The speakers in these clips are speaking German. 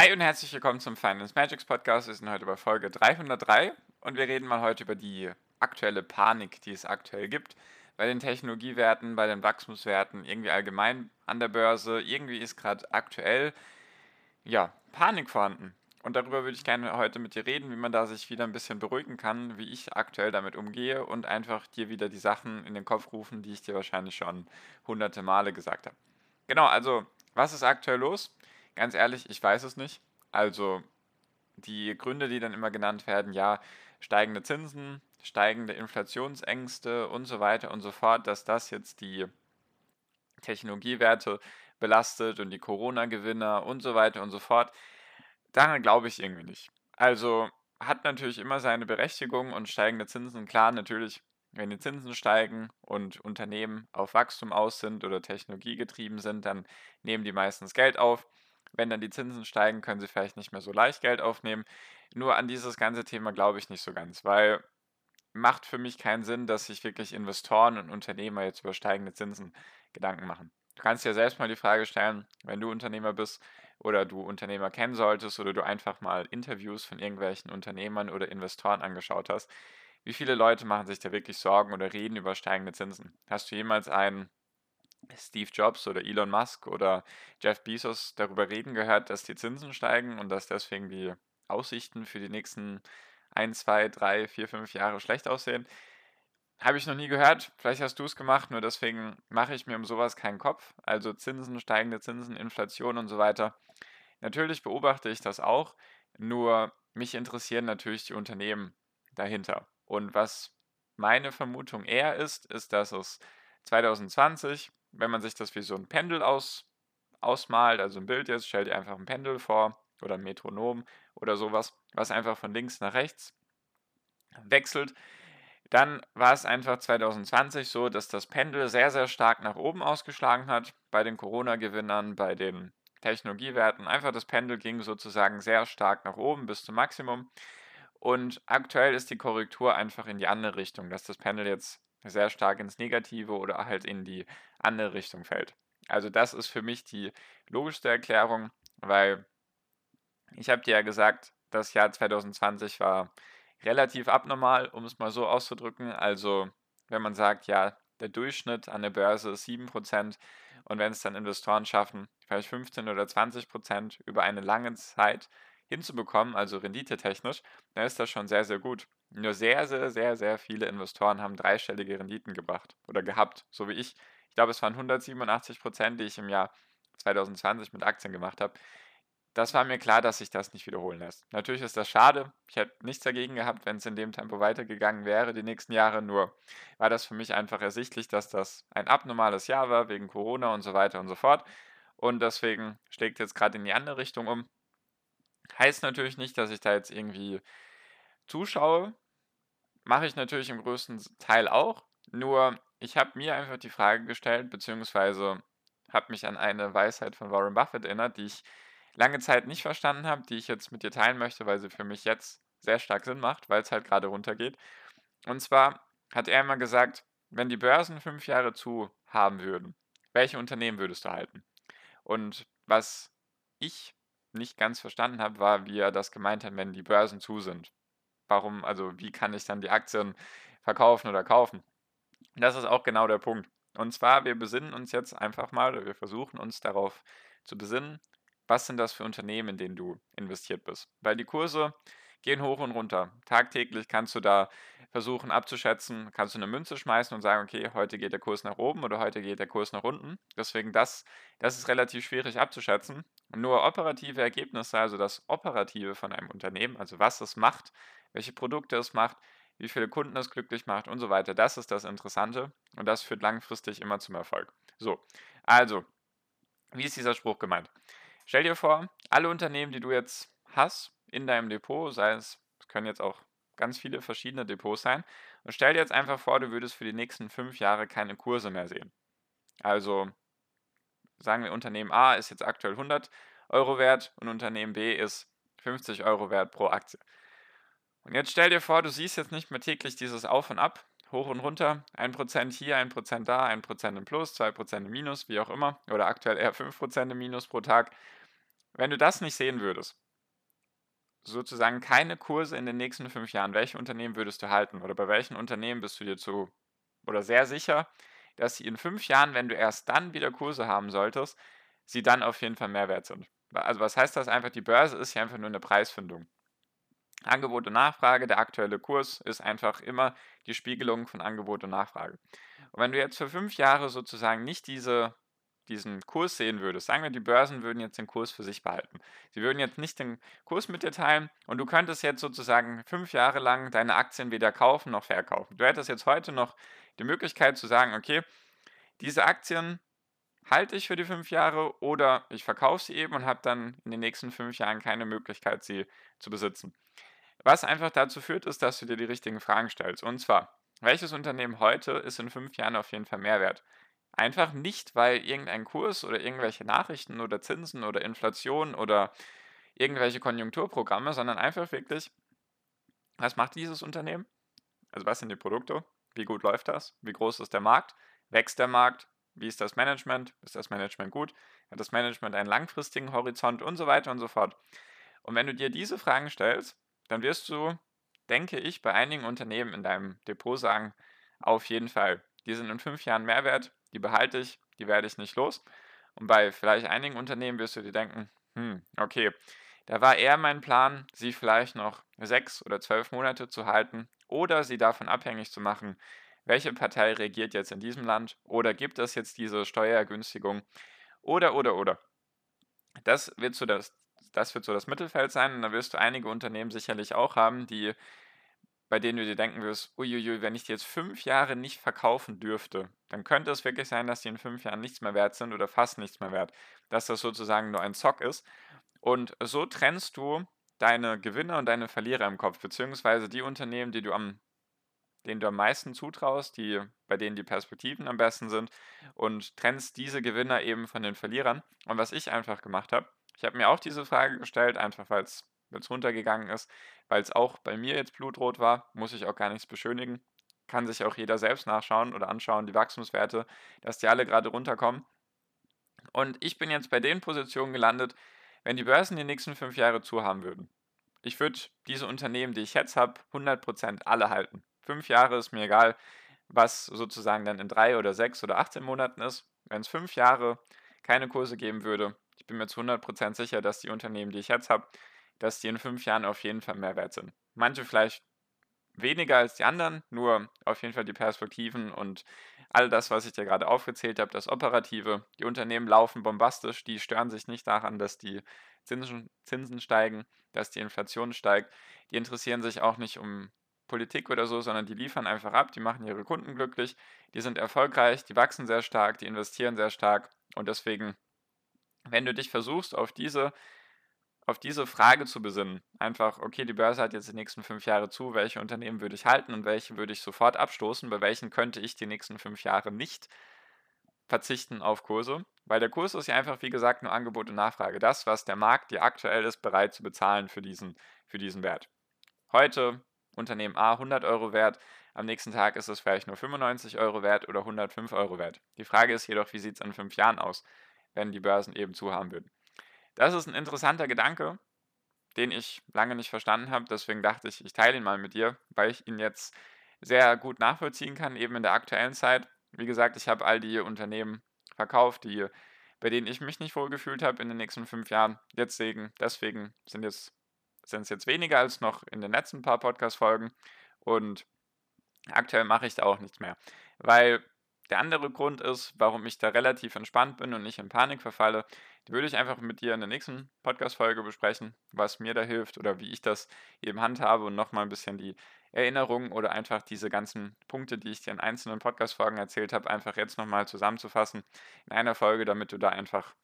Hi und herzlich willkommen zum Finance Magics Podcast. Wir sind heute bei Folge 303 und wir reden mal heute über die aktuelle Panik, die es aktuell gibt bei den Technologiewerten, bei den Wachstumswerten, irgendwie allgemein an der Börse. Irgendwie ist gerade aktuell ja, Panik vorhanden. Und darüber würde ich gerne heute mit dir reden, wie man da sich wieder ein bisschen beruhigen kann, wie ich aktuell damit umgehe und einfach dir wieder die Sachen in den Kopf rufen, die ich dir wahrscheinlich schon hunderte Male gesagt habe. Genau, also was ist aktuell los? Ganz ehrlich, ich weiß es nicht. Also die Gründe, die dann immer genannt werden, ja, steigende Zinsen, steigende Inflationsängste und so weiter und so fort, dass das jetzt die Technologiewerte belastet und die Corona-Gewinner und so weiter und so fort. Daran glaube ich irgendwie nicht. Also hat natürlich immer seine Berechtigung und steigende Zinsen, klar, natürlich, wenn die Zinsen steigen und Unternehmen auf Wachstum aus sind oder technologiegetrieben sind, dann nehmen die meistens Geld auf. Wenn dann die Zinsen steigen, können sie vielleicht nicht mehr so leicht Geld aufnehmen. Nur an dieses ganze Thema glaube ich nicht so ganz, weil macht für mich keinen Sinn, dass sich wirklich Investoren und Unternehmer jetzt über steigende Zinsen Gedanken machen. Du kannst dir selbst mal die Frage stellen, wenn du Unternehmer bist oder du Unternehmer kennen solltest oder du einfach mal Interviews von irgendwelchen Unternehmern oder Investoren angeschaut hast, wie viele Leute machen sich da wirklich Sorgen oder reden über steigende Zinsen? Hast du jemals einen Steve Jobs oder Elon Musk oder Jeff Bezos darüber reden gehört, dass die Zinsen steigen und dass deswegen die Aussichten für die nächsten 1, 2, 3, 4, 5 Jahre schlecht aussehen. Habe ich noch nie gehört. Vielleicht hast du es gemacht, nur deswegen mache ich mir um sowas keinen Kopf. Also Zinsen, steigende Zinsen, Inflation und so weiter. Natürlich beobachte ich das auch, nur mich interessieren natürlich die Unternehmen dahinter. Und was meine Vermutung eher ist, ist, dass es 2020 wenn man sich das wie so ein Pendel aus, ausmalt, also ein Bild jetzt, stell dir einfach ein Pendel vor oder ein Metronom oder sowas, was einfach von links nach rechts wechselt. Dann war es einfach 2020 so, dass das Pendel sehr, sehr stark nach oben ausgeschlagen hat bei den Corona-Gewinnern, bei den Technologiewerten. Einfach das Pendel ging sozusagen sehr stark nach oben bis zum Maximum. Und aktuell ist die Korrektur einfach in die andere Richtung, dass das Pendel jetzt sehr stark ins Negative oder halt in die andere Richtung fällt. Also das ist für mich die logischste Erklärung, weil ich habe dir ja gesagt, das Jahr 2020 war relativ abnormal, um es mal so auszudrücken. Also wenn man sagt, ja, der Durchschnitt an der Börse ist 7% und wenn es dann Investoren schaffen, vielleicht 15 oder 20% über eine lange Zeit hinzubekommen, also renditetechnisch, dann ist das schon sehr, sehr gut. Nur sehr, sehr, sehr, sehr viele Investoren haben dreistellige Renditen gebracht oder gehabt, so wie ich. Ich glaube, es waren 187 Prozent, die ich im Jahr 2020 mit Aktien gemacht habe. Das war mir klar, dass sich das nicht wiederholen lässt. Natürlich ist das schade. Ich hätte nichts dagegen gehabt, wenn es in dem Tempo weitergegangen wäre die nächsten Jahre. Nur war das für mich einfach ersichtlich, dass das ein abnormales Jahr war wegen Corona und so weiter und so fort. Und deswegen schlägt jetzt gerade in die andere Richtung um. Heißt natürlich nicht, dass ich da jetzt irgendwie zuschaue, mache ich natürlich im größten Teil auch. Nur ich habe mir einfach die Frage gestellt, beziehungsweise habe mich an eine Weisheit von Warren Buffett erinnert, die ich lange Zeit nicht verstanden habe, die ich jetzt mit dir teilen möchte, weil sie für mich jetzt sehr stark Sinn macht, weil es halt gerade runtergeht. Und zwar hat er immer gesagt, wenn die Börsen fünf Jahre zu haben würden, welche Unternehmen würdest du halten? Und was ich nicht ganz verstanden habe, war, wie er das gemeint hat, wenn die Börsen zu sind warum, also wie kann ich dann die Aktien verkaufen oder kaufen? Das ist auch genau der Punkt. Und zwar, wir besinnen uns jetzt einfach mal, wir versuchen uns darauf zu besinnen, was sind das für Unternehmen, in denen du investiert bist. Weil die Kurse gehen hoch und runter. Tagtäglich kannst du da versuchen abzuschätzen, kannst du eine Münze schmeißen und sagen, okay, heute geht der Kurs nach oben oder heute geht der Kurs nach unten. Deswegen das, das ist relativ schwierig abzuschätzen. Nur operative Ergebnisse, also das Operative von einem Unternehmen, also was es macht, welche Produkte es macht, wie viele Kunden es glücklich macht und so weiter. Das ist das Interessante und das führt langfristig immer zum Erfolg. So, also, wie ist dieser Spruch gemeint? Stell dir vor, alle Unternehmen, die du jetzt hast in deinem Depot, sei es, es können jetzt auch ganz viele verschiedene Depots sein, und stell dir jetzt einfach vor, du würdest für die nächsten fünf Jahre keine Kurse mehr sehen. Also sagen wir, Unternehmen A ist jetzt aktuell 100 Euro wert und Unternehmen B ist 50 Euro wert pro Aktie. Und jetzt stell dir vor, du siehst jetzt nicht mehr täglich dieses Auf und Ab, hoch und runter, 1% hier, 1% da, 1% im Plus, 2% im Minus, wie auch immer, oder aktuell eher 5% im Minus pro Tag. Wenn du das nicht sehen würdest, sozusagen keine Kurse in den nächsten fünf Jahren, welche Unternehmen würdest du halten oder bei welchen Unternehmen bist du dir zu oder sehr sicher, dass sie in fünf Jahren, wenn du erst dann wieder Kurse haben solltest, sie dann auf jeden Fall mehr wert sind. Also was heißt das einfach? Die Börse ist ja einfach nur eine Preisfindung. Angebot und Nachfrage, der aktuelle Kurs ist einfach immer die Spiegelung von Angebot und Nachfrage. Und wenn du jetzt für fünf Jahre sozusagen nicht diese, diesen Kurs sehen würdest, sagen wir, die Börsen würden jetzt den Kurs für sich behalten. Sie würden jetzt nicht den Kurs mit dir teilen und du könntest jetzt sozusagen fünf Jahre lang deine Aktien weder kaufen noch verkaufen. Du hättest jetzt heute noch die Möglichkeit zu sagen, okay, diese Aktien halte ich für die fünf Jahre oder ich verkaufe sie eben und habe dann in den nächsten fünf Jahren keine Möglichkeit, sie zu besitzen. Was einfach dazu führt, ist, dass du dir die richtigen Fragen stellst. Und zwar, welches Unternehmen heute ist in fünf Jahren auf jeden Fall Mehrwert? Einfach nicht, weil irgendein Kurs oder irgendwelche Nachrichten oder Zinsen oder Inflation oder irgendwelche Konjunkturprogramme, sondern einfach wirklich, was macht dieses Unternehmen? Also was sind die Produkte? Wie gut läuft das? Wie groß ist der Markt? Wächst der Markt? Wie ist das Management? Ist das Management gut? Hat das Management einen langfristigen Horizont und so weiter und so fort? Und wenn du dir diese Fragen stellst, dann wirst du, denke ich, bei einigen Unternehmen in deinem Depot sagen, auf jeden Fall, die sind in fünf Jahren Mehrwert, die behalte ich, die werde ich nicht los. Und bei vielleicht einigen Unternehmen wirst du dir denken, hm, okay, da war eher mein Plan, sie vielleicht noch sechs oder zwölf Monate zu halten oder sie davon abhängig zu machen, welche Partei regiert jetzt in diesem Land oder gibt es jetzt diese Steuergünstigung oder, oder, oder. Das wird so das, das wird so das Mittelfeld sein und da wirst du einige Unternehmen sicherlich auch haben, die bei denen du dir denken wirst, uiuiui, wenn ich die jetzt fünf Jahre nicht verkaufen dürfte, dann könnte es wirklich sein, dass die in fünf Jahren nichts mehr wert sind oder fast nichts mehr wert. Dass das sozusagen nur ein Zock ist. Und so trennst du deine Gewinner und deine Verlierer im Kopf, beziehungsweise die Unternehmen, die du am, denen du am meisten zutraust, die, bei denen die Perspektiven am besten sind, und trennst diese Gewinner eben von den Verlierern. Und was ich einfach gemacht habe, ich habe mir auch diese Frage gestellt, einfach weil es runtergegangen ist, weil es auch bei mir jetzt blutrot war, muss ich auch gar nichts beschönigen. Kann sich auch jeder selbst nachschauen oder anschauen, die Wachstumswerte, dass die alle gerade runterkommen. Und ich bin jetzt bei den Positionen gelandet, wenn die Börsen die nächsten fünf Jahre zu haben würden, ich würde diese Unternehmen, die ich jetzt habe, 100% alle halten. Fünf Jahre ist mir egal, was sozusagen dann in drei oder sechs oder 18 Monaten ist. Wenn es fünf Jahre keine Kurse geben würde, ich bin mir zu 100% sicher, dass die Unternehmen, die ich jetzt habe, dass die in fünf Jahren auf jeden Fall mehr wert sind. Manche vielleicht weniger als die anderen, nur auf jeden Fall die Perspektiven und all das, was ich dir gerade aufgezählt habe, das Operative. Die Unternehmen laufen bombastisch, die stören sich nicht daran, dass die Zinsen, Zinsen steigen, dass die Inflation steigt. Die interessieren sich auch nicht um Politik oder so, sondern die liefern einfach ab, die machen ihre Kunden glücklich, die sind erfolgreich, die wachsen sehr stark, die investieren sehr stark und deswegen, wenn du dich versuchst, auf diese auf diese Frage zu besinnen. Einfach, okay, die Börse hat jetzt die nächsten fünf Jahre zu, welche Unternehmen würde ich halten und welche würde ich sofort abstoßen, bei welchen könnte ich die nächsten fünf Jahre nicht verzichten auf Kurse, weil der Kurs ist ja einfach, wie gesagt, nur Angebot und Nachfrage. Das, was der Markt dir aktuell ist, bereit zu bezahlen für diesen, für diesen Wert. Heute Unternehmen A 100 Euro wert, am nächsten Tag ist es vielleicht nur 95 Euro wert oder 105 Euro wert. Die Frage ist jedoch, wie sieht es in fünf Jahren aus, wenn die Börsen eben zu haben würden. Das ist ein interessanter Gedanke, den ich lange nicht verstanden habe. Deswegen dachte ich, ich teile ihn mal mit dir, weil ich ihn jetzt sehr gut nachvollziehen kann, eben in der aktuellen Zeit. Wie gesagt, ich habe all die Unternehmen verkauft, die, bei denen ich mich nicht wohlgefühlt habe in den nächsten fünf Jahren. Deswegen, deswegen sind es jetzt, jetzt weniger als noch in den letzten paar Podcast-Folgen. Und aktuell mache ich da auch nichts mehr. Weil der andere Grund ist, warum ich da relativ entspannt bin und nicht in Panik verfalle, die würde ich einfach mit dir in der nächsten Podcast-Folge besprechen, was mir da hilft oder wie ich das eben handhabe und nochmal ein bisschen die Erinnerungen oder einfach diese ganzen Punkte, die ich dir in einzelnen Podcast-Folgen erzählt habe, einfach jetzt nochmal zusammenzufassen in einer Folge, damit du da einfach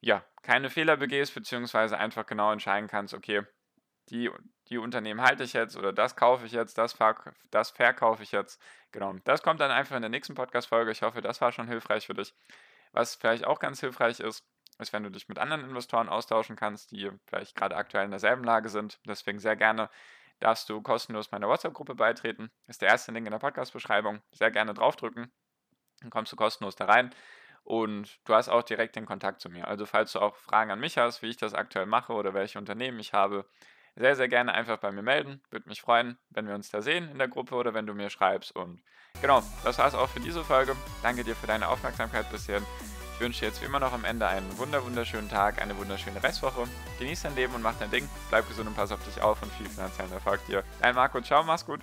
ja, keine Fehler begehst, beziehungsweise einfach genau entscheiden kannst, okay, die, die Unternehmen halte ich jetzt oder das kaufe ich jetzt, das, verk das verkaufe ich jetzt. Genau, das kommt dann einfach in der nächsten Podcast-Folge. Ich hoffe, das war schon hilfreich für dich. Was vielleicht auch ganz hilfreich ist, ist, wenn du dich mit anderen Investoren austauschen kannst, die vielleicht gerade aktuell in derselben Lage sind. Deswegen sehr gerne darfst du kostenlos meiner WhatsApp-Gruppe beitreten. Ist der erste Link in der Podcast-Beschreibung. Sehr gerne draufdrücken. Dann kommst du kostenlos da rein. Und du hast auch direkt den Kontakt zu mir. Also falls du auch Fragen an mich hast, wie ich das aktuell mache oder welche Unternehmen ich habe, sehr, sehr gerne einfach bei mir melden. Würde mich freuen, wenn wir uns da sehen in der Gruppe oder wenn du mir schreibst. Und genau, das war es auch für diese Folge. Danke dir für deine Aufmerksamkeit bisher. Ich wünsche dir jetzt wie immer noch am Ende einen wunder wunderschönen Tag, eine wunderschöne Restwoche. Genieß dein Leben und mach dein Ding. Bleib gesund und pass auf dich auf und viel finanziellen Erfolg dir. Dein Marco, ciao, mach's gut.